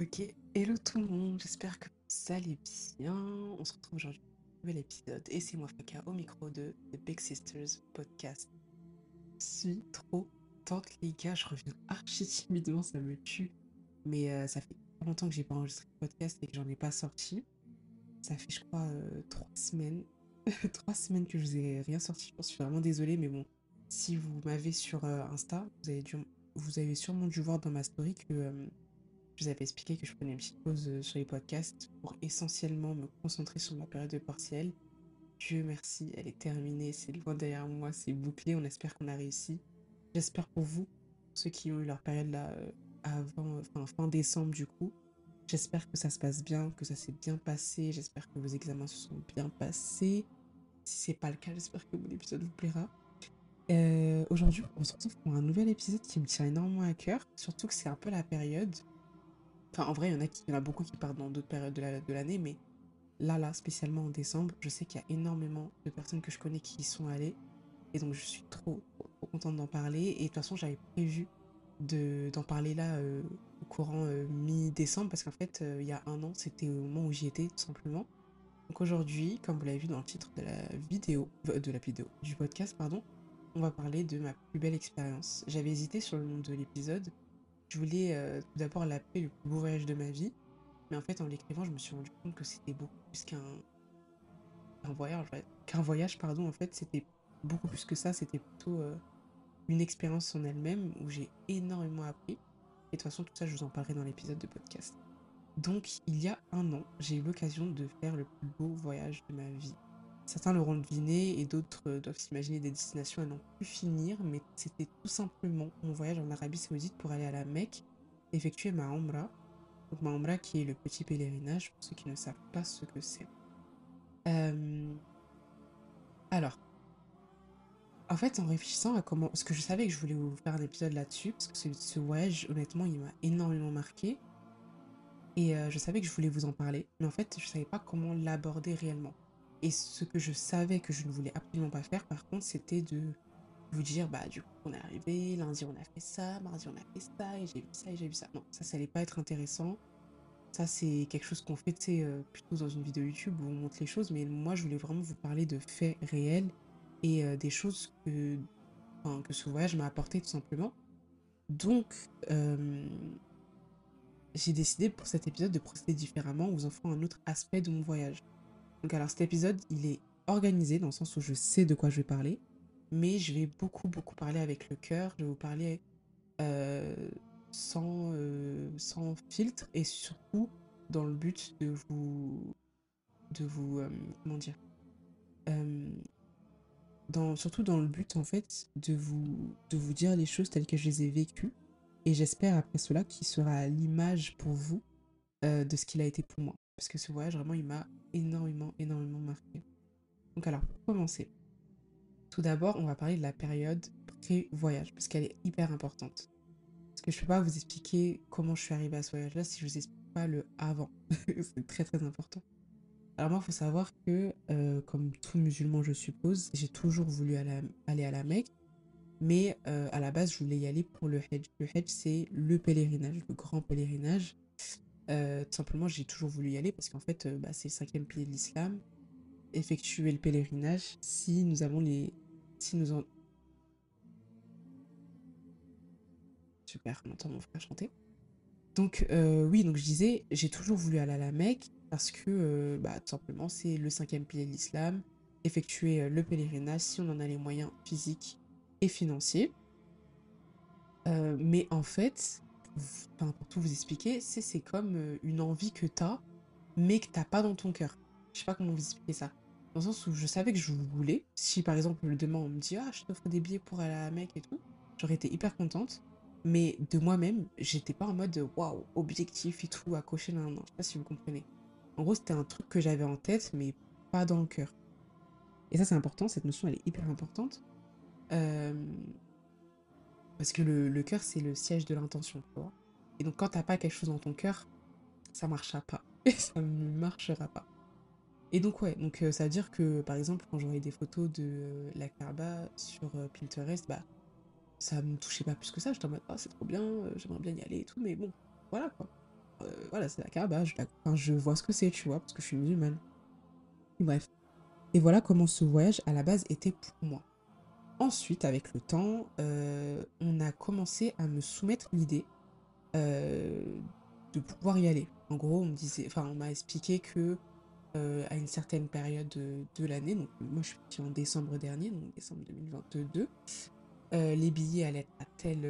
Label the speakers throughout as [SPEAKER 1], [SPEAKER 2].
[SPEAKER 1] Ok, hello tout le monde, j'espère que vous allez bien. On se retrouve aujourd'hui pour un nouvel épisode et c'est moi Faka au micro de The Big Sisters podcast. Je suis trop tente les gars, je reviens archi timidement, ça me tue. Mais euh, ça fait longtemps que j'ai pas enregistré le podcast et que j'en ai pas sorti. Ça fait je crois euh, trois semaines. trois semaines que je vous ai rien sorti. Je suis vraiment désolée mais bon, si vous m'avez sur euh, Insta, vous avez, dû, vous avez sûrement dû voir dans ma story que je vous avais expliqué que je prenais une petite pause euh, sur les podcasts pour essentiellement me concentrer sur ma période de. Dieu merci, elle est terminée, c'est loin derrière moi, c'est bouclé, on espère qu'on a réussi. J'espère pour vous, ceux qui ont eu leur période là euh, avant, enfin fin décembre du coup. J'espère que ça se passe bien, que ça s'est bien passé, j'espère que vos examens se sont bien passés. Si c'est pas le cas, j'espère que mon épisode vous plaira. Euh, Aujourd'hui, on se retrouve pour un nouvel épisode qui me tient énormément à cœur, surtout que c'est un peu la période Enfin, en vrai, il y en a, beaucoup qui partent dans d'autres périodes de la- de l'année, mais là, là, spécialement en décembre, je sais qu'il y a énormément de personnes que je connais qui y sont allées. Et donc, je suis trop, trop, contente d'en parler. Et de toute façon, j'avais prévu de, d'en parler là euh, au courant euh, mi-décembre, parce qu'en fait, euh, il y a un an, c'était au moment où j'y étais, tout simplement. Donc aujourd'hui, comme vous l'avez vu dans le titre de la vidéo, de la vidéo, du podcast, pardon, on va parler de ma plus belle expérience. J'avais hésité sur le nom de l'épisode, je voulais euh, tout d'abord l'appeler le plus beau voyage de ma vie, mais en fait en l'écrivant je me suis rendu compte que c'était beaucoup plus qu'un un voyage, qu'un voyage pardon. En fait c'était beaucoup plus que ça, c'était plutôt euh, une expérience en elle-même où j'ai énormément appris. Et de toute façon tout ça je vous en parlerai dans l'épisode de podcast. Donc il y a un an j'ai eu l'occasion de faire le plus beau voyage de ma vie. Certains l'auront deviné et d'autres euh, doivent s'imaginer des destinations à n'en plus finir, mais c'était tout simplement mon voyage en Arabie Saoudite pour aller à la Mecque, effectuer ma Umrah. Donc ma Umrah qui est le petit pèlerinage, pour ceux qui ne savent pas ce que c'est. Euh, Alors, en fait, en réfléchissant à comment... Parce que je savais que je voulais vous faire un épisode là-dessus, parce que ce, voyage, honnêtement, il m'a énormément marqué. Et euh, je savais que je voulais vous en parler, mais en fait, je savais pas comment l'aborder réellement. Et ce que je savais que je ne voulais absolument pas faire, par contre, c'était de vous dire, bah du coup, on est arrivé, lundi on a fait ça, mardi on a fait ça, et j'ai vu ça, et j'ai vu ça. Non, ça, ça allait pas être intéressant. Ça, c'est quelque chose qu'on fait, tu sais, euh, plutôt dans une vidéo YouTube où on montre les choses, mais moi, je voulais vraiment vous parler de faits réels et euh, des choses que, enfin, que ce voyage m'a apporté, tout simplement. Donc, euh, j'ai décidé pour cet épisode de procéder différemment, en vous offrant un autre aspect de mon voyage. Donc alors cet épisode, il est organisé dans le sens où je sais de quoi je vais parler, mais je vais beaucoup beaucoup parler avec le cœur, je vais vous parler euh, sans, euh, sans filtre et surtout dans le but de vous de vous euh, comment dire surtout dans le but en fait de vous de vous dire les choses telles que je les ai vécues. Et j'espère après cela qu'il sera à l'image pour vous de ce qu'il a été pour moi parce que ce voyage vraiment il m'a énormément énormément marqué. Donc alors pour commencer tout d'abord on va parler de la période pré-voyage parce qu'elle est hyper importante. Parce que je peux pas vous expliquer comment je suis arrivée à ce voyage là si je vous explique pas le avant. C'est très très important. Alors moi il faut savoir que euh, comme tout musulman je suppose j'ai toujours voulu aller à, aller à la Mecque mais euh, à la base je voulais y aller pour le Hajj. Le Hajj c'est le pèlerinage le grand pèlerinage euh, tout simplement, j'ai toujours voulu y aller parce qu'en fait, euh, bah, c'est le cinquième pilier de l'islam. Effectuer le pèlerinage, si nous avons les... Si nous en... Super, on entend mon frère chanter. Donc, euh, oui, donc je disais, j'ai toujours voulu aller à la Mecque parce que, bah, tout simplement, c'est le cinquième pilier de l'islam. Effectuer le pèlerinage si on en a les moyens physiques et financiers. Mais en fait, enfin, pour tout vous expliquer, c'est comme euh, une envie que t'as, mais que t'as pas dans ton cœur. Je sais pas comment vous expliquer ça. Dans le sens où je savais que je voulais. Si par exemple demain on me dit ah je t'offre des billets pour aller à la Mecque et tout, j'aurais été hyper contente. Mais de moi-même, j'étais pas en mode waouh objectif et tout à cocher non non. Je sais pas si vous comprenez. En gros c'était un truc que j'avais en tête mais pas dans le cœur. Et ça c'est important. Cette notion elle est hyper importante. Euh, parce que le, cœur, c'est le siège de l'intention. Et donc, quand t'as pas quelque chose dans ton cœur, ça marchera pas. Et ça ne marchera pas. Et donc, ouais, donc euh, ça veut dire que, par exemple, quand j'aurais des photos de euh, la Kaaba sur euh, Pinterest, bah, ça me touchait pas plus que ça. J'étais en mode, ah, c'est trop bien, j'aimerais bien y aller et tout, mais bon, voilà quoi. voilà, c'est la Kaaba, je, je vois ce que c'est, tu vois, parce que je suis musulmane. Bref. Et voilà comment ce voyage, à la base, était pour moi. Ensuite, avec le temps, euh, on a commencé à me soumettre l'idée euh, de pouvoir y aller. En gros, on me disait, enfin, on m'a expliqué que euh, à une certaine période de, l'année, donc moi je suis en décembre dernier, donc décembre 2022, euh, les billets allaient être à tel,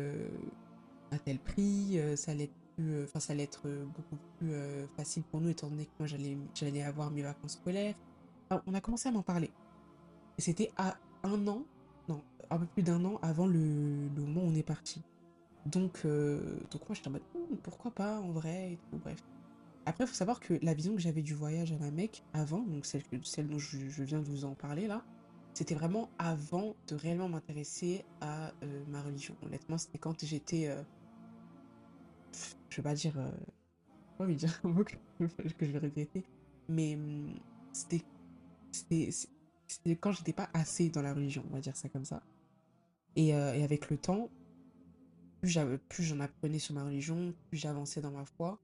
[SPEAKER 1] à tel prix, ça allait être plus, ça allait être beaucoup plus facile pour nous étant donné que moi j'allais, j'allais avoir mes vacances scolaires. On a commencé à m'en parler. C'était à un an, un peu plus d'un an avant le, le moment où on est parti. Donc, euh, donc moi j'étais en mode Hum, pourquoi pas en vrai bref. Après, il faut savoir que la vision que j'avais du voyage à la Mecque avant, donc celle, celle dont je, je viens de vous en parler là, c'était vraiment avant de réellement m'intéresser à euh, ma religion. Honnêtement, c'était quand j'étais, euh, je vais pas dire, euh, de dire un mot que, que je vais regretter, mais hum, c'était, c'était quand j'étais pas assez dans la religion, on va dire ça comme ça. Et, euh, et avec le temps, plus j'en apprenais sur ma religion, plus j'avançais dans ma foi,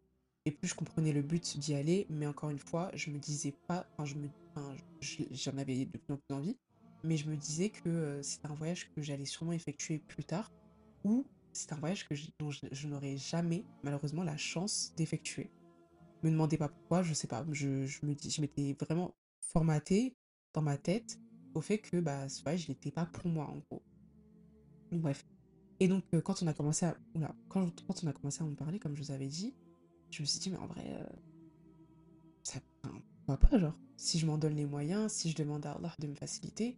[SPEAKER 1] et plus je comprenais le but d'y aller. Mais encore une fois, je me disais pas, enfin, je j'en avais de plus en plus envie, mais je me disais que euh, c'était un voyage que j'allais sûrement effectuer plus tard, ou c'est un voyage que je- dont je, n'aurais jamais, malheureusement, la chance d'effectuer. Me demandez pas pourquoi, je sais pas. Je, me dis, m'étais vraiment formatée dans ma tête au fait que bah, ce voyage n'était pas pour moi, en gros. Bref. Et donc, euh, quand on a commencé à... oula, quand, on a commencé à me parler, comme je vous avais dit, je me suis dit, mais en vrai, euh, ça... pourquoi pas, genre, si je m'en donne les moyens, si je demande à Allah de me faciliter,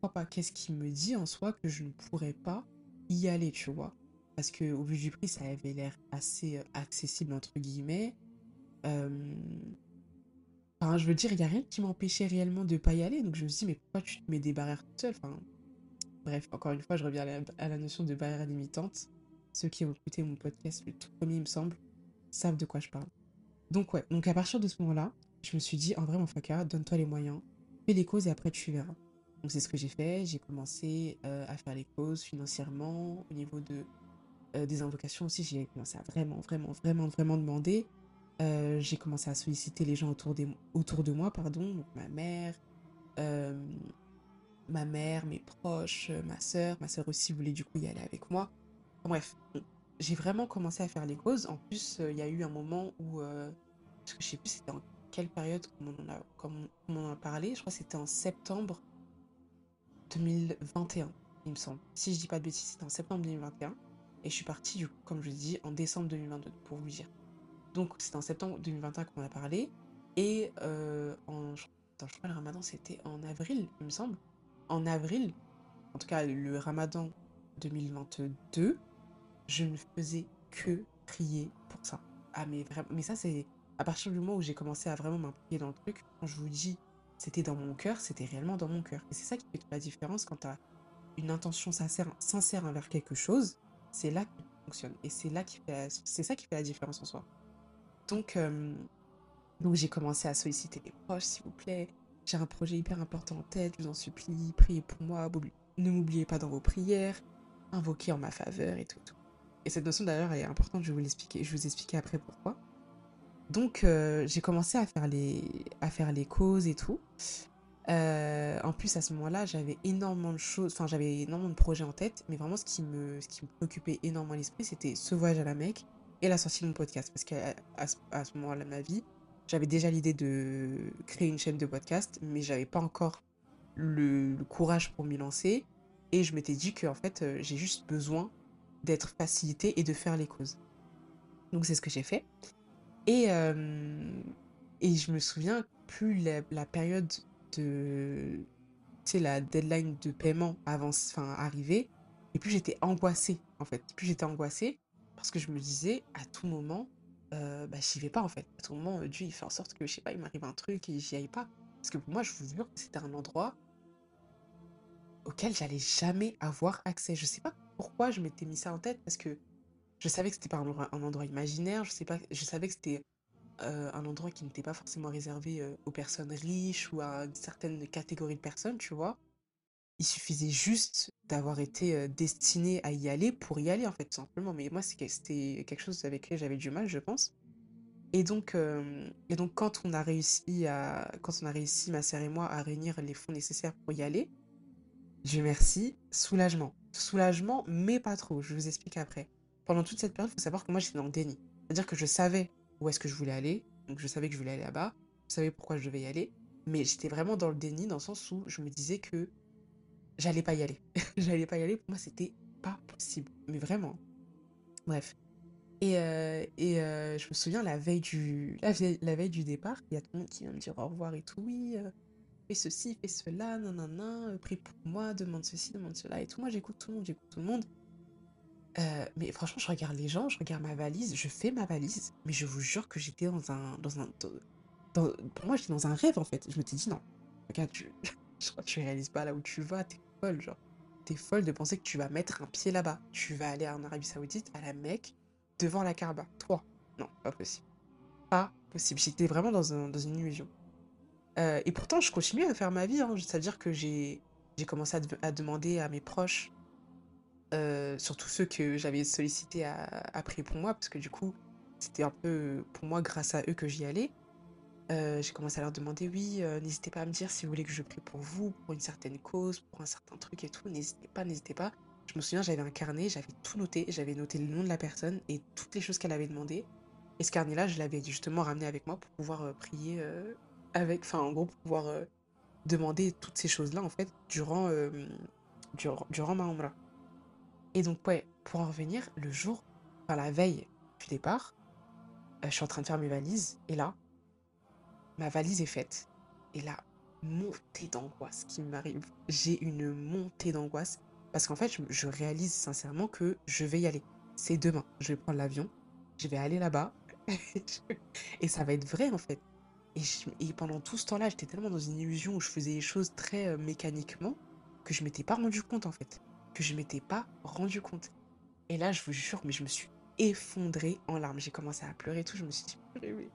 [SPEAKER 1] pourquoi pas? Qu'est-ce qui me dit en soi que je ne pourrais pas y aller, tu vois? Parce que au vu du prix, ça avait l'air assez euh, accessible, entre guillemets. Enfin, je veux dire, il n'y a rien qui m'empêchait réellement de pas y aller, donc je me suis dit, mais pourquoi tu te mets des barrières toute seule? Enfin, Bref, encore une fois, je reviens à la, notion de barrière limitante. Ceux qui ont écouté mon podcast, le tout premier, il me semble, savent de quoi je parle. Donc ouais, donc à partir de ce moment-là, je me suis dit, en vrai, mon Faka, donne-toi les moyens, fais les causes et après tu verras. Donc c'est ce que j'ai fait, j'ai commencé euh, à faire les causes financièrement, au niveau de, euh, des invocations aussi, j'ai commencé à vraiment, vraiment, vraiment, vraiment demander. Euh, j'ai commencé à solliciter les gens autour, des, autour de moi, pardon, donc ma mère, ma mère, mes proches, euh, ma sœur. Ma sœur aussi voulait du coup y aller avec moi. Bref, j'ai vraiment commencé à faire les causes. En plus, euh, il y a eu un moment où, euh, parce je sais plus c'était en quelle période comme on en a, en a parlé. Je crois que c'était en septembre 2021, il me semble. Si je dis pas de bêtises, c'était en septembre 2021. Et je suis partie, du coup, comme je dis, en décembre 2022, pour vous dire. Donc, c'était en septembre 2021 qu'on a parlé. Et euh, en, je attends, je crois le ramadan, c'était en avril, il me semble. En avril, en tout cas le ramadan 2022, je ne faisais que prier pour ça. Ah, mais vraiment, mais ça, c'est à partir du moment où j'ai commencé à vraiment m'impliquer dans le truc, quand je vous dis c'était dans mon cœur, c'était réellement dans mon cœur. Et c'est ça qui fait toute la différence quand tu as une intention sincère, sincère envers quelque chose, c'est là qu'il fonctionne. Et c'est là qui fait c'est ça qui fait la différence en soi. Donc, euh, donc j'ai commencé à solliciter les proches, s'il vous plaît. J'ai un projet hyper important en tête, je vous en supplie, priez pour moi, ne m'oubliez pas dans vos prières, invoquez en ma faveur et tout. Et cette notion d'ailleurs est importante, je vais vous l'expliquer, je vous expliquer après pourquoi. Donc euh, j'ai commencé à faire les à faire les causes et tout. Euh, en plus à ce moment-là, j'avais énormément de choses, enfin j'avais énormément de projets en tête, mais vraiment ce qui me ce qui me préoccupait énormément l'esprit, c'était ce voyage à la Mecque et la sortie de mon podcast parce qu'à ce, moment-là ma vie, j'avais déjà l'idée de créer une chaîne de podcast, mais j'avais pas encore le, courage pour m'y lancer. Et je m'étais dit que en fait, euh, j'ai juste besoin d'être facilité et de faire les causes. Donc c'est ce que j'ai fait. Et, euh, et je me souviens, plus la, période de... La deadline de paiement avance, enfin, arrivait, et plus j'étais angoissée, en fait. Plus j'étais angoissée, parce que je me disais, à tout moment, euh, bah, j'y vais pas, en fait. À tout moment, euh, Dieu, il fait en sorte que, je sais pas, il m'arrive un truc et j'y aille pas. Parce que pour moi, je vous jure que c'était un endroit auquel j'allais jamais avoir accès. Je sais pas pourquoi je m'étais mis ça en tête, parce que je savais que c'était pas un endroit, imaginaire, je, sais pas, je savais que c'était euh, un endroit qui n'était pas forcément réservé euh, aux personnes riches ou à une certaine catégorie de personnes, tu vois. Il suffisait juste d'avoir été destiné à y aller pour y aller, en fait, tout simplement. Mais moi, c'est c'était quelque chose avec lequel j'avais du mal, je pense. Et donc, et donc quand on a réussi à, quand on a réussi, ma sœur et moi, à réunir les fonds nécessaires pour y aller, Dieu merci, soulagement. Soulagement, mais pas trop, je vous explique après. Pendant toute cette période, il faut savoir que moi, j'étais dans le déni. C'est-à-dire que je savais où est-ce que je voulais aller, donc je savais que je voulais aller là-bas, je savais pourquoi je devais y aller, mais j'étais vraiment dans le déni dans le sens où je me disais que j'allais pas y aller. j'allais pas y aller, pour moi, c'était pas possible. Mais vraiment. Bref. Et, euh, et euh, je me souviens, la veille, du, la, veille, du départ, il y a tout le monde qui vient me dire au revoir et tout. Oui, euh, fais ceci, fais cela, nanana, prie pour moi, demande ceci, demande cela et tout. Moi, j'écoute tout le monde, j'écoute tout le monde. Mais franchement, je regarde les gens, je regarde ma valise, je fais ma valise, mais je vous jure que j'étais dans un, dans un, pour moi, j'étais dans un rêve en fait. Je me suis dit non, regarde, tu, tu réalises pas là où tu vas, genre, t'es folle de penser que tu vas mettre un pied là-bas. Tu vas aller en Arabie Saoudite, à la Mecque, devant la Kaaba. Toi, non, pas possible, pas possible. J'étais vraiment dans un, dans une illusion. Euh, et pourtant, je continuais à faire ma vie. Hein. C'est-à-dire que j'ai, commencé à demander à mes proches euh, surtout ceux que j'avais sollicités à, à prier pour moi, parce que du coup, c'était un peu pour moi grâce à eux que j'y allais. Euh, j'ai commencé à leur demander, oui, euh, n'hésitez pas à me dire si vous voulez que je prie pour vous, pour une certaine cause, pour un certain truc et tout. N'hésitez pas, n'hésitez pas. Je me souviens, j'avais un carnet, j'avais tout noté, j'avais noté le nom de la personne et toutes les choses qu'elle avait demandé. Et ce carnet-là, je l'avais justement ramené avec moi pour pouvoir euh, prier avec, enfin, en gros, pour pouvoir demander toutes ces choses-là, en fait, durant, durant, durant ma. Et donc, ouais, pour en revenir, le jour, enfin la veille du départ, je suis en train de faire mes valises, et là, ma valise est faite. Et là, montée d'angoisse qui m'arrive. J'ai une montée d'angoisse, parce qu'en fait, je, réalise sincèrement que je vais y aller. C'est demain, je vais prendre l'avion, je vais aller là-bas, et ça va être vrai, en fait. Et, pendant tout ce temps-là, j'étais tellement dans une illusion où je faisais les choses très euh, mécaniquement, que je m'étais pas rendu compte, en fait que je m'étais pas rendu compte. Et là, je vous jure, mais je me suis effondrée en larmes. J'ai commencé à pleurer et tout. Je me suis dit, mais,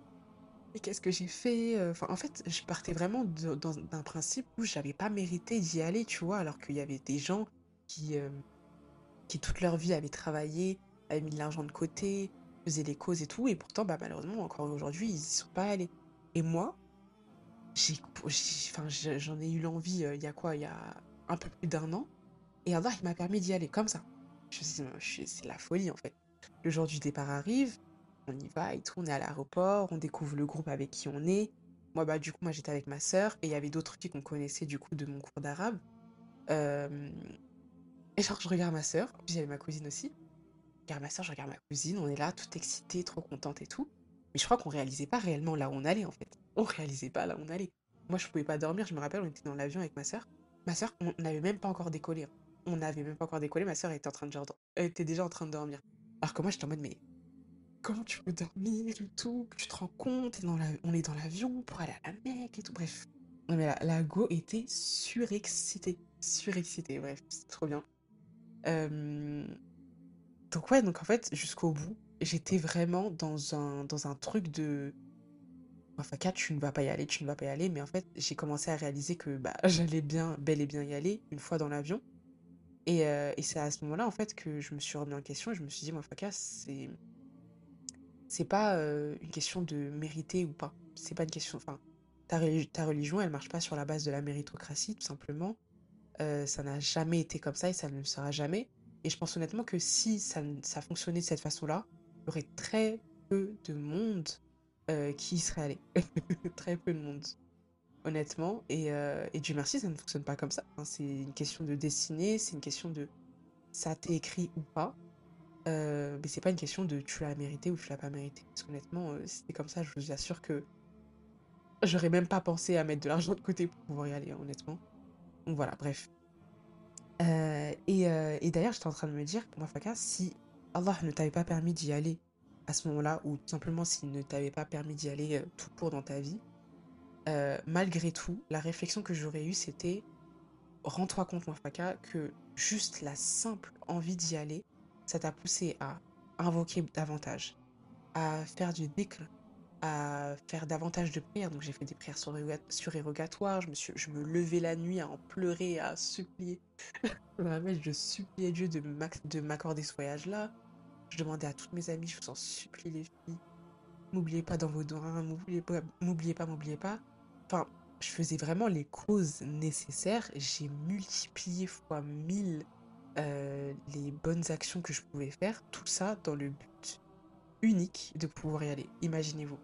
[SPEAKER 1] mais qu'est-ce que j'ai fait? Euh, Enfin, en fait, je partais vraiment d'un principe où j'avais pas mérité d'y aller, tu vois, alors qu'il y avait des gens qui, euh, qui toute leur vie avaient travaillé, avaient mis de l'argent de côté, faisaient les causes et tout, et pourtant, bah, malheureusement, encore aujourd'hui, ils y sont pas allés. Et moi, j'ai, j'en ai eu l'envie, euh, il y a quoi, il y a un peu plus d'un an, et Allah, il m'a permis d'y aller comme ça. Je me suis dit, c'est la folie en fait. Le jour du départ arrive, on y va et tout, on est à l'aéroport, on découvre le groupe avec qui on est. Moi, bah, du coup, moi j'étais avec ma sœur et il y avait d'autres filles qu'on connaissait du coup de mon cours d'arabe. Et genre, je regarde ma sœur, puis j'avais ma cousine aussi. Je regarde ma sœur, je regarde ma cousine, on est là, toute excitée, trop contente et tout. Mais je crois qu'on réalisait pas réellement là où on allait en fait. On réalisait pas là où on allait. Moi, je pouvais pas dormir, je me rappelle, on était dans l'avion avec ma sœur. Ma sœur, on n'avait même pas encore décollé. hein. On n'avait même pas encore décollé, ma sœur était en train de elle était déjà en train de dormir. Alors que moi, j'étais en mode, mais comment tu peux dormir et tout? Tu te rends compte, on est dans l'avion pour aller à la Mecque et tout, bref. Non mais la, la go était surexcitée, surexcitée, bref, c'est trop bien. Donc ouais, donc en fait, jusqu'au bout, j'étais vraiment dans un, dans un truc de... Enfin, Kat, tu ne vas pas y aller, tu ne vas pas y aller, mais en fait, j'ai commencé à réaliser que bah, j'allais bien, bel et bien y aller une fois dans l'avion. Et, euh, et c'est à ce moment-là, en fait, que je me suis remis en question et je me suis dit, moi, Faka, c'est... C'est pas une question de mériter ou pas. C'est pas une question... Enfin, ta, ta religion, elle marche pas sur la base de la méritocratie, tout simplement. Ça n'a jamais été comme ça et ça ne le sera jamais. Et je pense honnêtement que si ça, ça fonctionnait de cette façon-là, il y aurait très peu de monde qui y serait allé. Très peu de monde, honnêtement. Et, et Dieu merci, ça ne fonctionne pas comme ça. C'est une question de destinée, c'est une question de ça t'est écrit ou pas. Euh, mais c'est pas une question de tu l'as mérité ou tu l'as pas mérité. Parce qu'honnêtement, euh, c'était comme ça, je vous assure que j'aurais même pas pensé à mettre de l'argent de côté pour pouvoir y aller, hein, honnêtement. Donc voilà, bref. Euh, et euh, et d'ailleurs, j'étais en train de me dire, moi, Faka, si Allah ne t'avait pas permis d'y aller à ce moment-là, ou tout simplement s'il ne t'avait pas permis d'y aller tout court dans ta vie, malgré tout, la réflexion que j'aurais eue, c'était rends-toi compte, moi, Faka, que juste la simple envie d'y aller, ça t'a poussé à invoquer davantage, à faire du dhikr, à faire davantage de prières. Donc j'ai fait des prières suréroga- surérogatoires, je je me levais la nuit à en pleurer, à supplier. Je suppliais Dieu de m'accorder ce voyage-là. Je demandais à toutes mes amies, je vous en supplie les filles, m'oubliez pas dans vos doigts, m'oubliez pas, m'oubliez pas, m'oubliez pas. Enfin, je faisais vraiment les causes nécessaires. J'ai multiplié fois mille euh, les bonnes actions que je pouvais faire. Tout ça dans le but unique de pouvoir y aller. Imaginez-vous.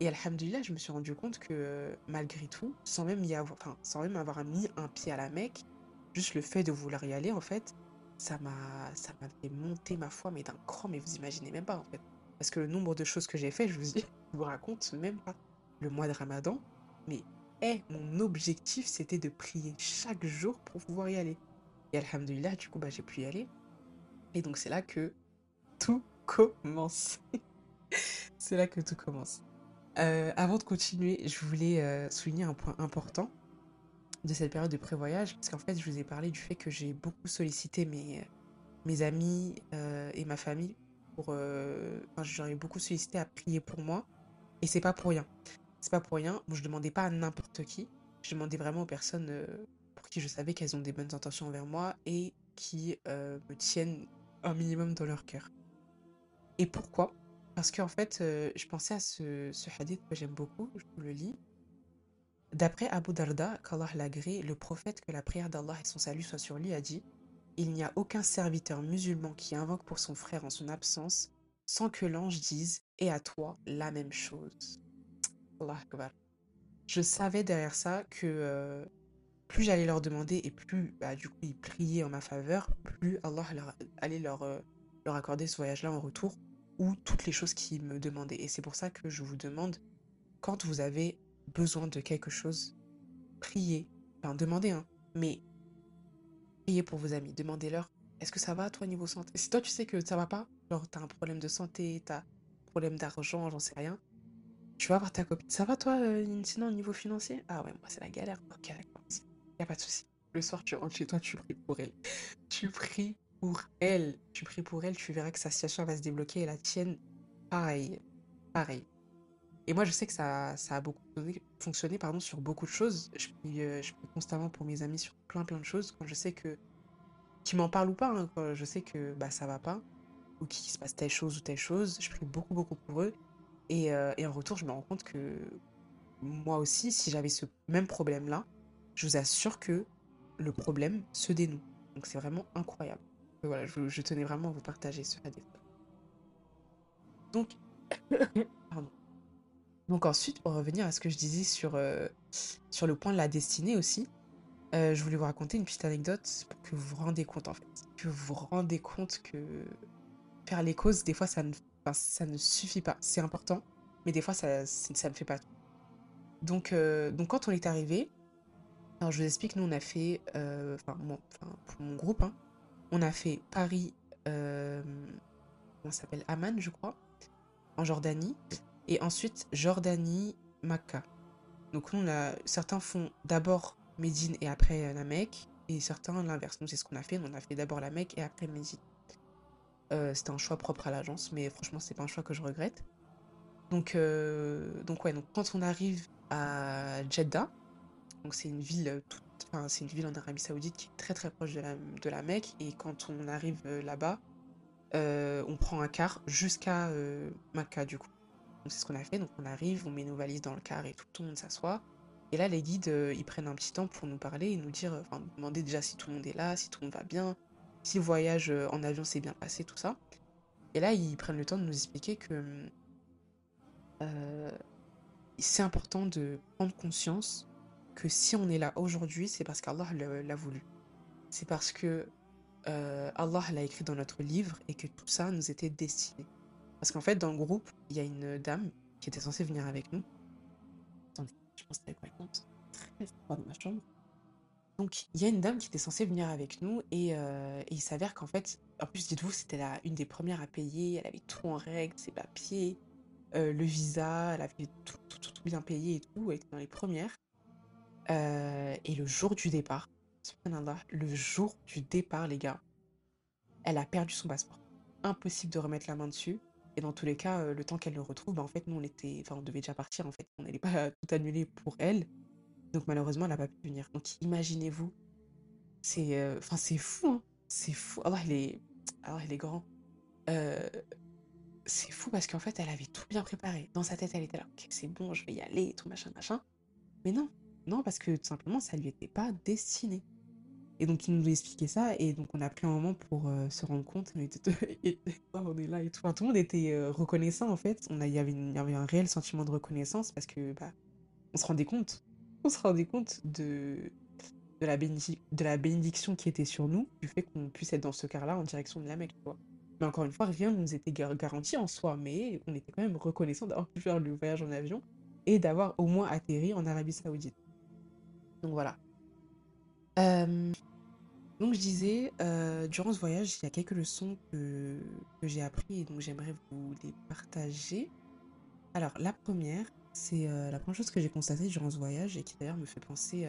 [SPEAKER 1] Et alhamdulillah, je me suis rendu compte que euh, malgré tout, sans même y avoir, sans même avoir mis un pied à la Mecque, juste le fait de vouloir y aller, en fait, ça m'a, ça m'a fait monter ma foi, mais d'un cran, mais vous imaginez même pas, en fait. Parce que le nombre de choses que j'ai fait, je vous, je vous raconte même pas. Le mois de Ramadan, mais eh, mon objectif, c'était de prier chaque jour pour pouvoir y aller. Et alhamdulillah, du coup, bah, j'ai pu y aller. Et donc, c'est là que tout commence. c'est là que tout commence. Euh, avant de continuer, je voulais euh, souligner un point important de cette période de prévoyage, parce qu'en fait, je vous ai parlé du fait que j'ai beaucoup sollicité mes, mes amis euh, et ma famille pour. Enfin, j'aurais beaucoup sollicité à prier pour moi, et c'est pas pour rien. C'est pas pour rien. Bon, je demandais pas à n'importe qui, je demandais vraiment aux personnes pour qui je savais qu'elles ont des bonnes intentions envers moi et qui me tiennent un minimum dans leur cœur. Et pourquoi? Parce qu'en fait, euh, je pensais à ce, ce hadith que j'aime beaucoup, je vous le lis. D'après Abu Darda, qu'Allah l'agrée, le prophète, que la prière d'Allah et son salut soient sur lui, a dit Il n'y a aucun serviteur musulman qui invoque pour son frère en son absence sans que l'ange dise Et à toi la même chose. Allah Akbar. Je savais derrière ça que euh, plus j'allais leur demander et plus bah, du coup ils priaient en ma faveur, plus Allah allait leur, euh, leur accorder ce voyage-là en retour ou toutes les choses qui me demandaient. Et c'est pour ça que je vous demande, quand vous avez besoin de quelque chose, priez, enfin demandez, hein, mais priez pour vos amis, demandez-leur, est-ce que ça va toi niveau santé? Si toi tu sais que ça va pas, genre t'as un problème de santé, t'as un problème d'argent, j'en sais rien, tu vas voir ta copine, ça va toi euh, sinon au niveau financier? Ah ouais, moi c'est la galère, ok d'accord, pas de souci. Le soir tu rentres chez toi, tu pries pour elle. Tu pries pour elle. Tu pries pour elle, tu verras que sa situation va se débloquer et la tienne, pareil. Pareil. Et moi, je sais que ça, ça a beaucoup fonctionné pardon, sur beaucoup de choses. Je prie, euh, je prie constamment pour mes amis sur plein plein de choses. Quand je sais que. qui m'en parlent ou pas, hein, quand je sais que bah, ça va pas, ou qu'il se passe telle chose ou telle chose, je prie beaucoup beaucoup pour eux. Et, euh, et en retour, je me rends compte que moi aussi, si j'avais ce même problème-là, je vous assure que le problème se dénoue. Donc c'est vraiment incroyable voilà, je, tenais vraiment à vous partager ce hadith. Donc, pardon. Donc ensuite, pour revenir à ce que je disais sur, euh, sur le point de la destinée aussi, euh, je voulais vous raconter une petite anecdote pour que vous vous rendez compte en fait. Que vous vous rendez compte que faire les causes, des fois, ça ne, ça ne suffit pas. C'est important, mais des fois, ça, ça ne fait pas tout. Donc, euh, donc quand on est arrivé, alors je vous explique, nous on a fait, enfin, pour mon groupe, hein, on a fait Paris, euh, comment s'appelle? Amman, je crois, en Jordanie. Et ensuite Jordanie, Makkah. Donc on a, certains font d'abord Médine et après la Mecque. Et certains l'inverse. Nous, c'est ce qu'on a fait. On a fait d'abord la Mecque et après Médine. Euh, c'était un choix propre à l'agence, mais franchement, c'est pas un choix que je regrette. Donc, euh, donc ouais, donc quand on arrive à Jeddah, donc c'est une ville toute c'est une ville en Arabie Saoudite qui est très très proche de la, de la Mecque. Et quand on arrive euh, là-bas, euh, on prend un car jusqu'à euh, du coup. C'est ce qu'on a fait. Donc on arrive, on met nos valises dans le car et tout, le monde s'assoit. Et là, les guides, ils prennent un petit temps pour nous parler et nous dire, enfin, demander déjà si tout le monde est là, si tout le monde va bien, si le voyage en avion s'est bien passé, tout ça. Et là, ils prennent le temps de nous expliquer que c'est important de prendre conscience que si on est là aujourd'hui, c'est parce qu'Allah l'a voulu. C'est parce que euh, Allah l'a écrit dans notre livre et que tout ça nous était destiné. Parce qu'en fait, dans le groupe, il y a une dame qui était censée venir avec nous. Attendez, je pense que c'était quoi Très froid dans ma chambre. Donc, il y a une dame qui était censée venir avec nous et, euh, il s'avère qu'en fait, en plus, dites-vous, c'était une des premières à payer. Elle avait tout en règle, ses papiers, euh, le visa, elle avait tout, tout, bien payé et tout. Elle était dans les premières. Euh, et le jour du départ, le jour du départ, les gars, elle a perdu son passeport. Impossible de remettre la main dessus. Et dans tous les cas, euh, le temps qu'elle le retrouve, bah, en fait, nous, on était, enfin, on devait déjà partir. En fait, on n'allait pas tout annuler pour elle. Donc malheureusement, elle n'a pas pu venir. Donc imaginez-vous, c'est, euh, enfin, c'est fou, hein. C'est fou. Alors il est, alors il est grand. c'est fou parce qu'en fait, elle avait tout bien préparé. Dans sa tête, elle était là, ok, c'est bon, je vais y aller, tout machin, machin. Mais non, non, parce que tout simplement, ça lui était pas destiné. Et donc, il nous a expliqué ça, et donc on a pris un moment pour euh, se rendre compte. On, était là et tout. Le monde était euh, reconnaissant en fait. On y avait il y avait un réel sentiment de reconnaissance parce que bah, on se rendait compte. De, la, bénédiction qui était sur nous, du fait qu'on puisse être dans ce car-là en direction de la Mecque. Mais encore une fois, rien ne nous était garanti en soi, mais on était quand même reconnaissant d'avoir pu faire le voyage en avion et d'avoir au moins atterri en Arabie Saoudite. Donc voilà. Euh, donc je disais, euh, durant ce voyage, il y a quelques leçons que, j'ai appris et donc j'aimerais vous les partager. Alors la première, c'est euh, la première chose que j'ai constatée durant ce voyage et qui d'ailleurs me fait penser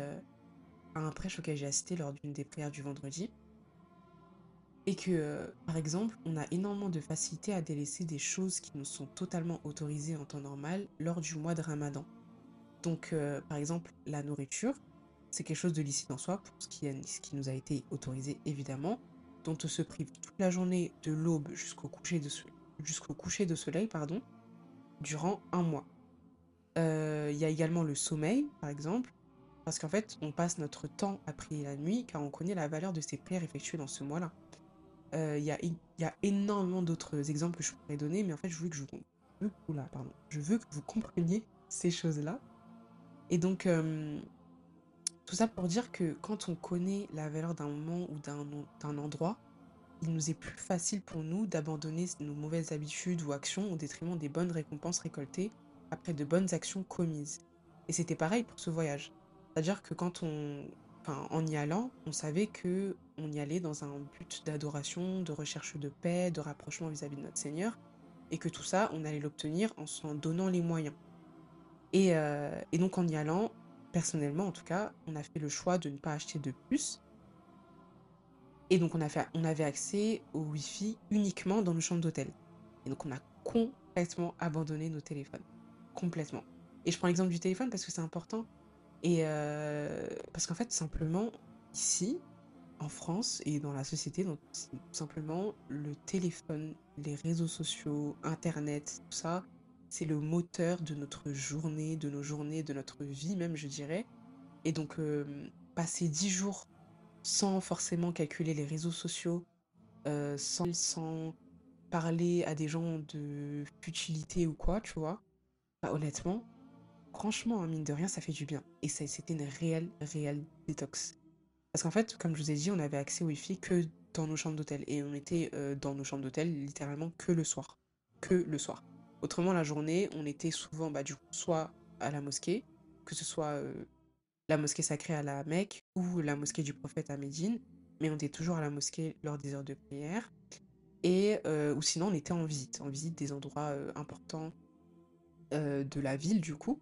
[SPEAKER 1] à un prêche auquel j'ai assisté lors d'une des prières du vendredi. Et que, par exemple, on a énormément de facilité à délaisser des choses qui nous sont totalement autorisées en temps normal lors du mois de Ramadan. Donc, par exemple, la nourriture, c'est quelque chose de licite en soi, pour ce qui, ce qui nous a été autorisé évidemment, dont on se prive toute la journée de l'aube jusqu'au coucher de, coucher de soleil pardon, durant un mois. Euh, il y a également le sommeil, par exemple, parce qu'en fait, on passe notre temps à prier la nuit car on connaît la valeur de ces prières effectuées dans ce mois-là. Euh, il y, a, y, a, énormément d'autres exemples que je pourrais donner, mais en fait, je veux que je vous, pardon, je veux que vous compreniez ces choses-là. Et donc, euh, tout ça pour dire que quand on connaît la valeur d'un moment ou d'un endroit, il nous est plus facile pour nous d'abandonner nos mauvaises habitudes ou actions au détriment des bonnes récompenses récoltées après de bonnes actions commises. Et c'était pareil pour ce voyage. C'est-à-dire que quand on, enfin, en y allant, on savait que on y allait dans un but d'adoration, de recherche de paix, de rapprochement vis-à-vis de notre Seigneur, et que tout ça, on allait l'obtenir en s'en donnant les moyens. Et, euh, et donc en y allant, personnellement en tout cas, on a fait le choix de ne pas acheter de puce. Et donc on, a fait, on avait accès au Wi-Fi uniquement dans nos chambres d'hôtel. Et donc on a complètement abandonné nos téléphones. Complètement. Et je prends l'exemple du téléphone parce que c'est important. Et euh, parce qu'en fait, simplement, ici, en France et dans la société, donc, simplement, le téléphone, les réseaux sociaux, Internet, tout ça, c'est le moteur de notre journée, de nos journées, de notre vie même, je dirais. Et donc, euh, passer dix jours sans forcément calculer les réseaux sociaux, euh, sans, sans parler à des gens de futilité ou quoi, tu vois, bah, honnêtement, franchement, hein, mine de rien, ça fait du bien. Et ça, c'était une réelle, réelle détox. Parce qu'en fait, comme je vous ai dit, on avait accès au Wi-Fi que dans nos chambres d'hôtel. Et on était euh, dans nos chambres d'hôtel littéralement que le soir. Que le soir. Autrement, la journée, on était souvent, bah, du coup, soit à la mosquée, que ce soit euh, la mosquée sacrée à la Mecque ou la mosquée du prophète à Médine, mais on était toujours à la mosquée lors des heures de prière. Et, euh, ou sinon, on était en visite, en visite des endroits euh, importants de la ville, du coup.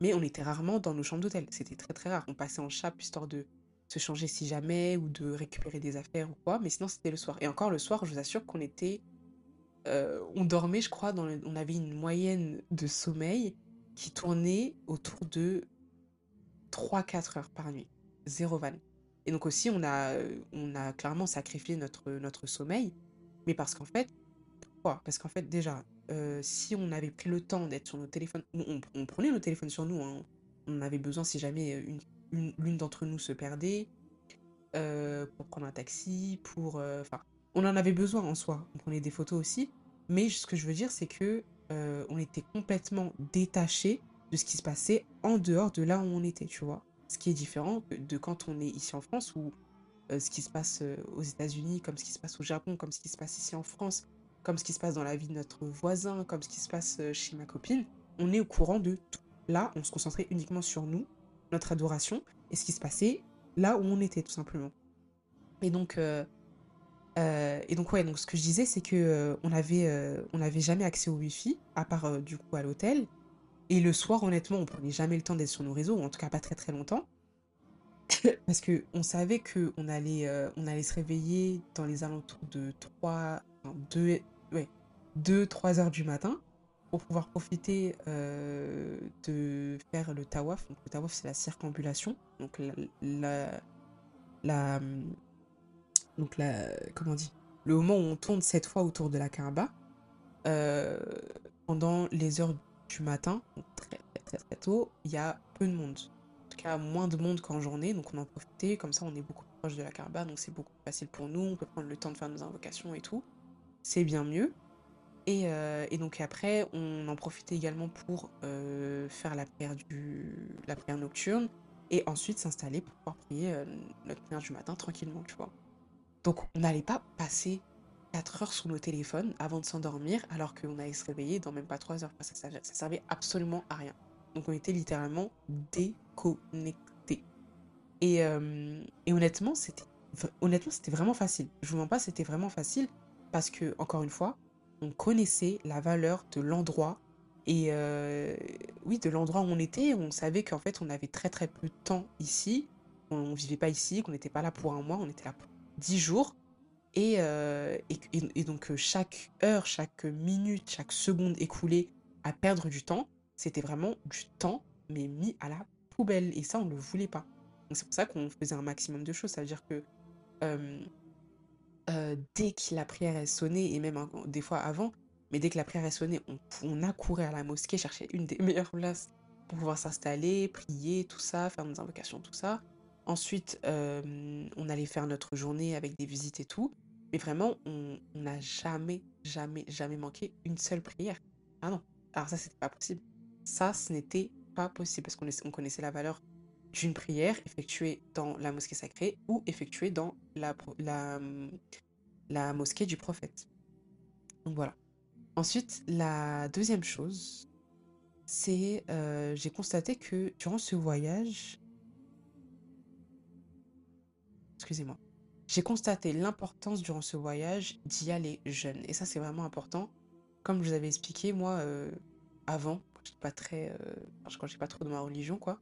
[SPEAKER 1] Mais on était rarement dans nos chambres d'hôtel. C'était très très rare. On passait en chape histoire de se changer si jamais ou de récupérer des affaires ou quoi. Mais sinon, c'était le soir. Et encore le soir, je vous assure qu'on était euh, on dormait, je crois, dans on avait une moyenne de sommeil qui tournait autour de 3-4 heures par nuit. Zéro van. Et donc aussi, on a, on a clairement sacrifié notre, sommeil. Mais parce qu'en fait, pourquoi? Parce qu'en fait, déjà, euh, si on avait pris le temps d'être sur nos téléphones, on, prenait nos téléphones sur nous, hein. on avait besoin si jamais l'une une, d'entre nous se perdait, euh, pour prendre un taxi, pour... Enfin, on en avait besoin en soi. On prenait des photos aussi. Mais ce que je veux dire, c'est que euh, on était complètement détaché de ce qui se passait en dehors de là où on était, tu vois. Ce qui est différent de quand on est ici en France, ou euh, ce qui se passe euh, aux États-Unis, comme ce qui se passe au Japon, comme ce qui se passe ici en France, comme ce qui se passe dans la vie de notre voisin, comme ce qui se passe chez ma copine. On est au courant de tout. Là, on se concentrait uniquement sur nous, notre adoration, et ce qui se passait là où on était, tout simplement. Et donc, et donc ouais, donc ce que je disais, c'est que euh, on avait, euh, n'avait jamais accès au Wi-Fi, à part du coup à l'hôtel. Et le soir, honnêtement, on prenait jamais le temps d'être sur nos réseaux, en tout cas pas très très longtemps, parce que on savait que on allait, on allait se réveiller dans les alentours de 3, 2, ouais, 2, 3 heures du matin pour pouvoir profiter de faire le tawaf. Donc le tawaf, c'est la circambulation, donc la, la donc la, comment on le moment où on tourne cette fois autour de la Kaaba. euh, pendant les heures du matin, très, très, très, tôt, il y a peu de monde. En tout cas, moins de monde qu'en journée, donc on en profitait. Comme ça, on est beaucoup proche de la Kaaba, donc c'est beaucoup plus facile pour nous. On peut prendre le temps de faire nos invocations et tout. C'est bien mieux. Et, euh, donc après, on en profitait également pour euh, faire la prière, du, la prière nocturne et ensuite s'installer pour pouvoir prier notre prière du matin tranquillement, tu vois. Donc on n'allait pas passer 4 heures sur nos téléphones avant de s'endormir alors qu'on allait se réveiller dans même pas 3 heures. Ça, servait, ça servait absolument à rien. Donc on était littéralement déconnectés. Et, euh, et honnêtement, c'était honnêtement, c'était vraiment facile. Je vous mens pas, c'était vraiment facile parce que, encore une fois, on connaissait la valeur de l'endroit et euh, oui, de l'endroit où on était. On savait qu'en fait, on avait très très peu de temps ici. On ne vivait pas ici, qu'on n'était pas là pour un mois, on était là pour 10 jours. Et, euh, et, et- donc, euh, chaque heure, chaque minute, chaque seconde écoulée à perdre du temps, c'était vraiment du temps, mais mis à la poubelle. Et ça, on ne le voulait pas. Donc, c'est pour ça qu'on faisait un maximum de choses. Ça veut dire que euh, dès que la prière est sonnée, et même des fois avant, mais dès que la prière est sonnée, on, on accourait à la mosquée, chercher une des meilleures places pour pouvoir s'installer, prier, tout ça, faire nos invocations, tout ça. Ensuite, euh, on allait faire notre journée avec des visites et tout. Mais vraiment, on n'a jamais, jamais, jamais manqué une seule prière. Ah non. Alors ça, c'était pas possible. Ça, ce n'était pas possible parce qu'on on connaissait la valeur d'une prière effectuée dans la mosquée sacrée ou effectuée dans la, la mosquée du prophète. Donc voilà. Ensuite, la deuxième chose, c'est euh, j'ai constaté que durant ce voyage, excusez-moi, j'ai constaté l'importance durant ce voyage d'y aller jeune. Et ça, c'est vraiment important. Comme je vous avais expliqué, moi, euh, avant, quand pas très, euh, enfin, quand j'étais pas trop de ma religion, quoi,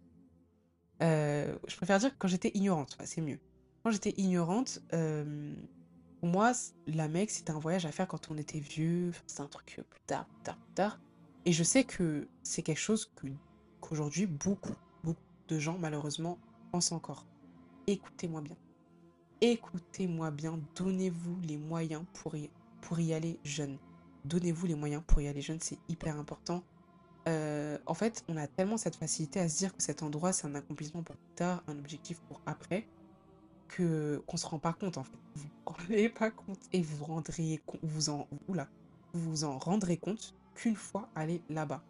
[SPEAKER 1] euh, je préfère dire que quand j'étais ignorante, ouais, c'est mieux. Quand j'étais ignorante, euh, pour moi, la Mecque, c'était un voyage à faire quand on était vieux. Enfin, C'était un truc euh, plus tard, plus tard, plus tard. Et je sais que c'est quelque chose qu'aujourd'hui, beaucoup, beaucoup de gens, malheureusement, pensent encore. Écoutez-moi bien. Écoutez-moi bien. Donnez-vous les moyens pour y, aller jeune. Donnez-vous les moyens pour y aller jeune. C'est hyper important. Euh, en fait, on a tellement cette facilité à se dire que cet endroit, c'est un accomplissement pour plus tard, un objectif pour après, que qu'on se rend pas compte en fait. Vous vous rendez pas compte et vous rendriez vous en, oula, vous vous en rendrez compte qu'une fois allé là-bas.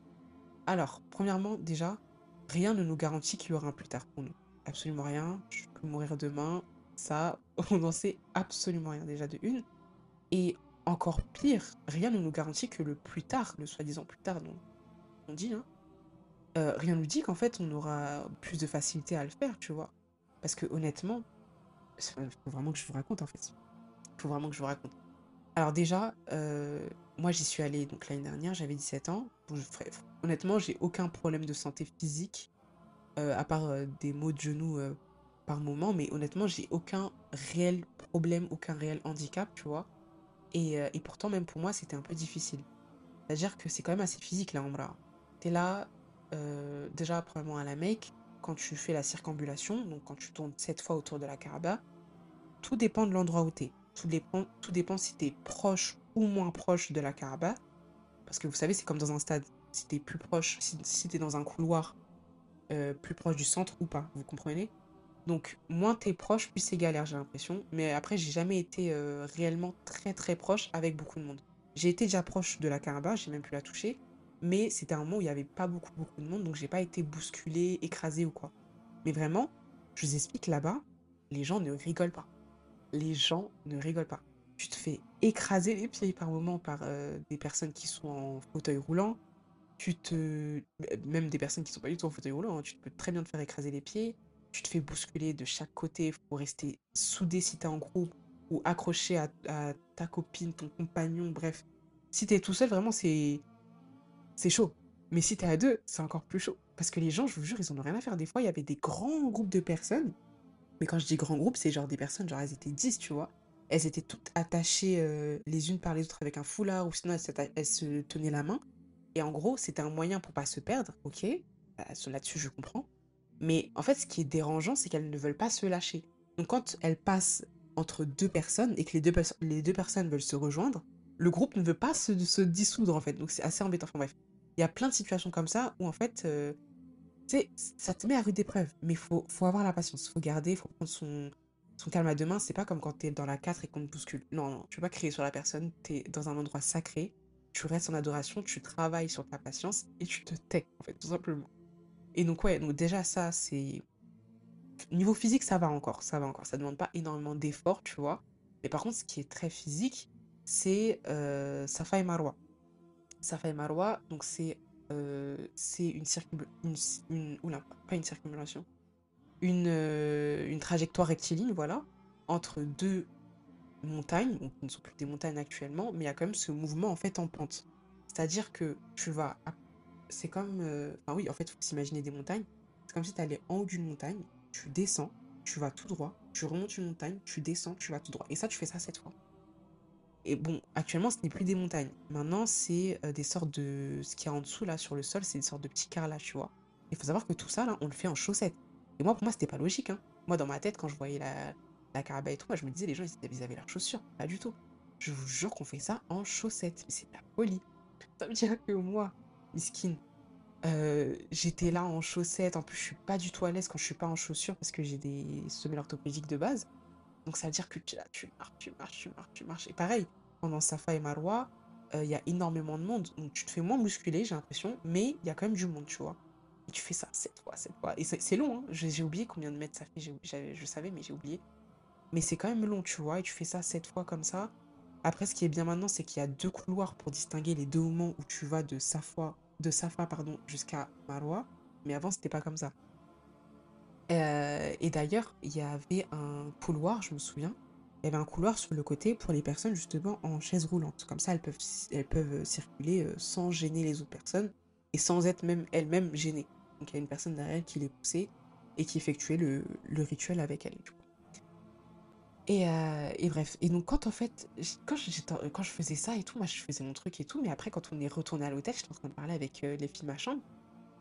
[SPEAKER 1] Alors, premièrement, déjà, rien ne nous garantit qu'il y aura un plus tard pour nous. Absolument rien. Je peux mourir demain. Ça, on n'en sait absolument rien déjà de une. Et encore pire, rien ne nous garantit que le plus tard, le soi-disant plus tard on dit, hein, euh, rien ne nous dit qu'en fait on aura plus de facilité à le faire, tu vois. Parce que honnêtement, il faut vraiment que je vous raconte en fait. Il faut vraiment que je vous raconte. Alors déjà, euh, moi j'y suis allée donc l'année dernière, j'avais 17 ans. Je honnêtement, j'ai aucun problème de santé physique, euh, à part euh, des maux de genoux euh, par moment, mais honnêtement, j'ai aucun réel problème, aucun réel handicap, tu vois. Et, euh, et pourtant, même pour moi, c'était un peu difficile. C'est-à-dire que c'est quand même assez physique la Umrah. T'es là, euh, déjà probablement à la Mecque, quand tu fais la circambulation, donc quand tu tournes sept fois autour de la Kaaba, tout dépend de l'endroit où t'es. Tout dépend, tout dépend si t'es proche ou moins proche de la Kaaba. Parce que vous savez, c'est comme dans un stade. Si t'es plus proche, si, si t'es dans un couloir euh, plus proche du centre ou pas, vous comprenez? Donc, moins t'es proche, plus c'est galère, j'ai l'impression. Mais après, j'ai jamais été euh, réellement très très proche avec beaucoup de monde. J'ai été déjà proche de la Kaaba, j'ai même pu la toucher. Mais c'était un moment où il n'y avait pas beaucoup beaucoup de monde, donc j'ai pas été bousculée, écrasée ou quoi. Mais vraiment, je vous explique là-bas, les gens ne rigolent pas. Les gens ne rigolent pas. Tu te fais écraser les pieds par moment par euh, des personnes qui sont en fauteuil roulant. Tu te... Même des personnes qui sont pas du tout en fauteuil roulant, hein, tu peux très bien te faire écraser les pieds. Tu te fais bousculer de chaque côté. Il faut rester soudé si t'es en groupe ou accroché à, ta copine, ton compagnon, bref. Si t'es tout seul, vraiment, c'est chaud. Mais si t'es à deux, c'est encore plus chaud. Parce que les gens, je vous jure, ils en ont rien à faire. Des fois, il y avait des grands groupes de personnes. Mais quand je dis grands groupes, c'est genre des personnes, genre elles étaient 10, tu vois. Elles étaient toutes attachées euh, les unes par les autres avec un foulard, ou sinon elles, elles se tenaient la main. Et en gros, c'était un moyen pour pas se perdre, ok? Bah, Là-dessus, je comprends. Mais en fait, ce qui est dérangeant, c'est qu'elles ne veulent pas se lâcher. Donc quand elles passent entre deux personnes et que les deux, personnes veulent se rejoindre, le groupe ne veut pas se, dissoudre, en fait. Donc, c'est assez embêtant. Enfin, bref. Il y a plein de situations comme ça où, en fait, euh, ça te met à rude épreuve. Mais faut, faut avoir la patience. faut garder, faut prendre son, son calme à deux mains. C'est pas comme quand t'es dans la 4 et qu'on te bouscule. Non, non, tu peux pas crier sur la personne. T'es dans un endroit sacré. Tu restes en adoration, tu travailles sur ta patience et tu te tais, en fait, tout simplement. Et donc, ouais, donc déjà, ça, c'est. Niveau physique, ça va encore, ça va encore. Ça demande pas énormément d'efforts, tu vois. Mais par contre, ce qui est très physique, c'est euh, Safa et Marwa. Safa et Marwa, donc c'est euh, une, une, une oula, pas une circumambulation, une, euh, une trajectoire rectiligne, voilà, entre deux montagnes, qui ne sont plus des montagnes actuellement, mais il y a quand même ce mouvement en fait en pente. C'est-à-dire que tu vas, c'est comme, euh, enfin oui, en fait, il faut s'imaginer des montagnes. C'est comme si tu allais en haut d'une montagne, tu descends, tu vas tout droit, tu remontes une montagne, tu descends, tu vas tout droit. Et ça, tu fais ça sept fois. Et bon, actuellement, ce n'est plus des montagnes. Maintenant, c'est euh, des sortes de. Ce qu'il y a en dessous, là, sur le sol, c'est des sortes de petits carrelages, tu vois. Il faut savoir que tout ça, là, on le fait en chaussettes. Et moi, pour moi, c'était pas logique. Hein. Moi, dans ma tête, quand je voyais la, la caraba et tout, moi, je me disais, les gens, ils avaient leurs chaussures. Pas du tout. Je vous jure qu'on fait ça en chaussettes. C'est de la folie. Ça veut dire que moi, miskin, euh, j'étais là en chaussettes. En plus, je suis pas du tout à l'aise quand je suis pas en chaussures parce que j'ai des semelles orthopédiques de base. Donc ça veut dire que tu, marches, tu marches, tu marches, tu marches. Et pareil, pendant Safa et Marwa, euh, il y a énormément de monde. Donc tu te fais moins musculer, j'ai l'impression, mais il y a quand même du monde, tu vois. Et tu fais ça sept fois, sept fois. Et c'est long, hein. j'ai oublié combien de mètres ça fait, je savais, mais j'ai oublié. Mais c'est quand même long, tu vois, et tu fais ça sept fois comme ça. Après, ce qui est bien maintenant, c'est qu'il y a deux couloirs pour distinguer les deux moments où tu vas de Safa, de Safa pardon, jusqu'à Marwa. Mais avant, c'était pas comme ça. Euh, et d'ailleurs, il y avait un couloir, je me souviens. Il y avait un couloir sur le côté pour les personnes justement en chaise roulante. Comme ça, elles peuvent, elles peuvent circuler euh, sans gêner les autres personnes et sans être même elles-mêmes gênées. Donc il y a une personne derrière qui les poussait et qui effectuait le, le rituel avec elle. Et, euh, et, bref, et donc quand en fait, quand, je faisais ça et tout, moi je faisais mon truc et tout, mais après quand on est retourné à l'hôtel, j'étais en train de parler avec les filles de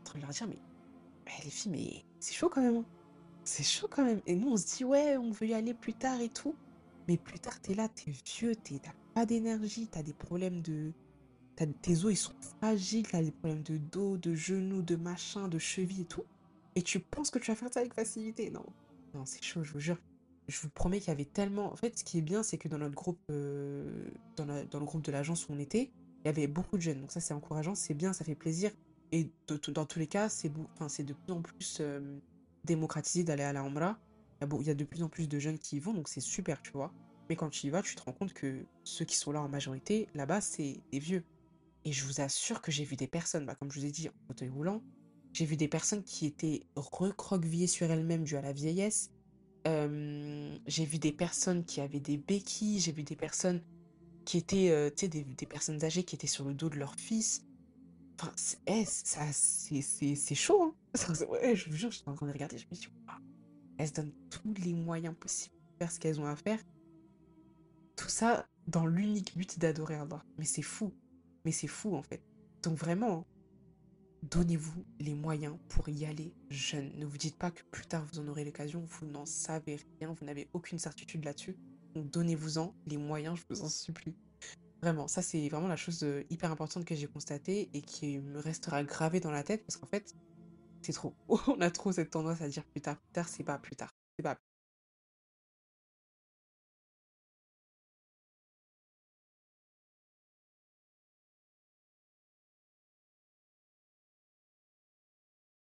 [SPEAKER 1] en train de leur dire, mais, les filles, mais c'est chaud quand même. Hein. C'est chaud quand même. Et nous, on se dit, ouais, on veut y aller plus tard et tout. Mais plus tard, t'es là, t'es vieux, t'as pas d'énergie, t'as des problèmes de. As, tes os, ils sont fragiles, t'as des problèmes de dos, de genoux, de machin, de cheville et tout. Et tu penses que tu vas faire ça avec facilité. Non, non, c'est chaud, je vous jure. Je vous promets qu'il y avait tellement. En fait, ce qui est bien, c'est que dans notre groupe, euh, dans, le groupe de l'agence où on était, il y avait beaucoup de jeunes. Donc ça, c'est encourageant, c'est bien, ça fait plaisir. Et dans tous les cas, c'est de plus en plus. Euh, démocratisé d'aller à la Hamra. Il y, a de plus en plus de jeunes qui y vont, donc c'est super, tu vois. Mais quand tu y vas, tu te rends compte que ceux qui sont là en majorité, là-bas, c'est des vieux. Et je vous assure que j'ai vu des personnes, bah, comme je vous ai dit, en fauteuil roulant, j'ai vu des personnes qui étaient recroquevillées sur elles-mêmes dû à la vieillesse. J'ai vu des personnes qui avaient des béquilles, j'ai vu des personnes qui étaient, tu sais, des, personnes âgées qui étaient sur le dos de leur fils. Enfin, c'est chaud, hein. Ouais, je vous jure, j'étais en train de regarder, je me suis dit, elles se donnent tous les moyens possibles de faire ce qu'elles ont à faire. Tout ça dans l'unique but d'adorer Allah. Mais c'est fou. Mais c'est fou, en fait. Donc vraiment, donnez-vous les moyens pour y aller jeune. Ne vous dites pas que plus tard vous en aurez l'occasion, vous n'en savez rien, vous n'avez aucune certitude là-dessus. Donc donnez-vous-en les moyens, je vous en supplie. Vraiment, ça c'est vraiment la chose euh, hyper importante que j'ai constatée et qui me restera gravée dans la tête parce qu'en fait, c'est trop. On a trop cette tendance à dire plus tard, plus tard, c'est pas plus tard. C'est pas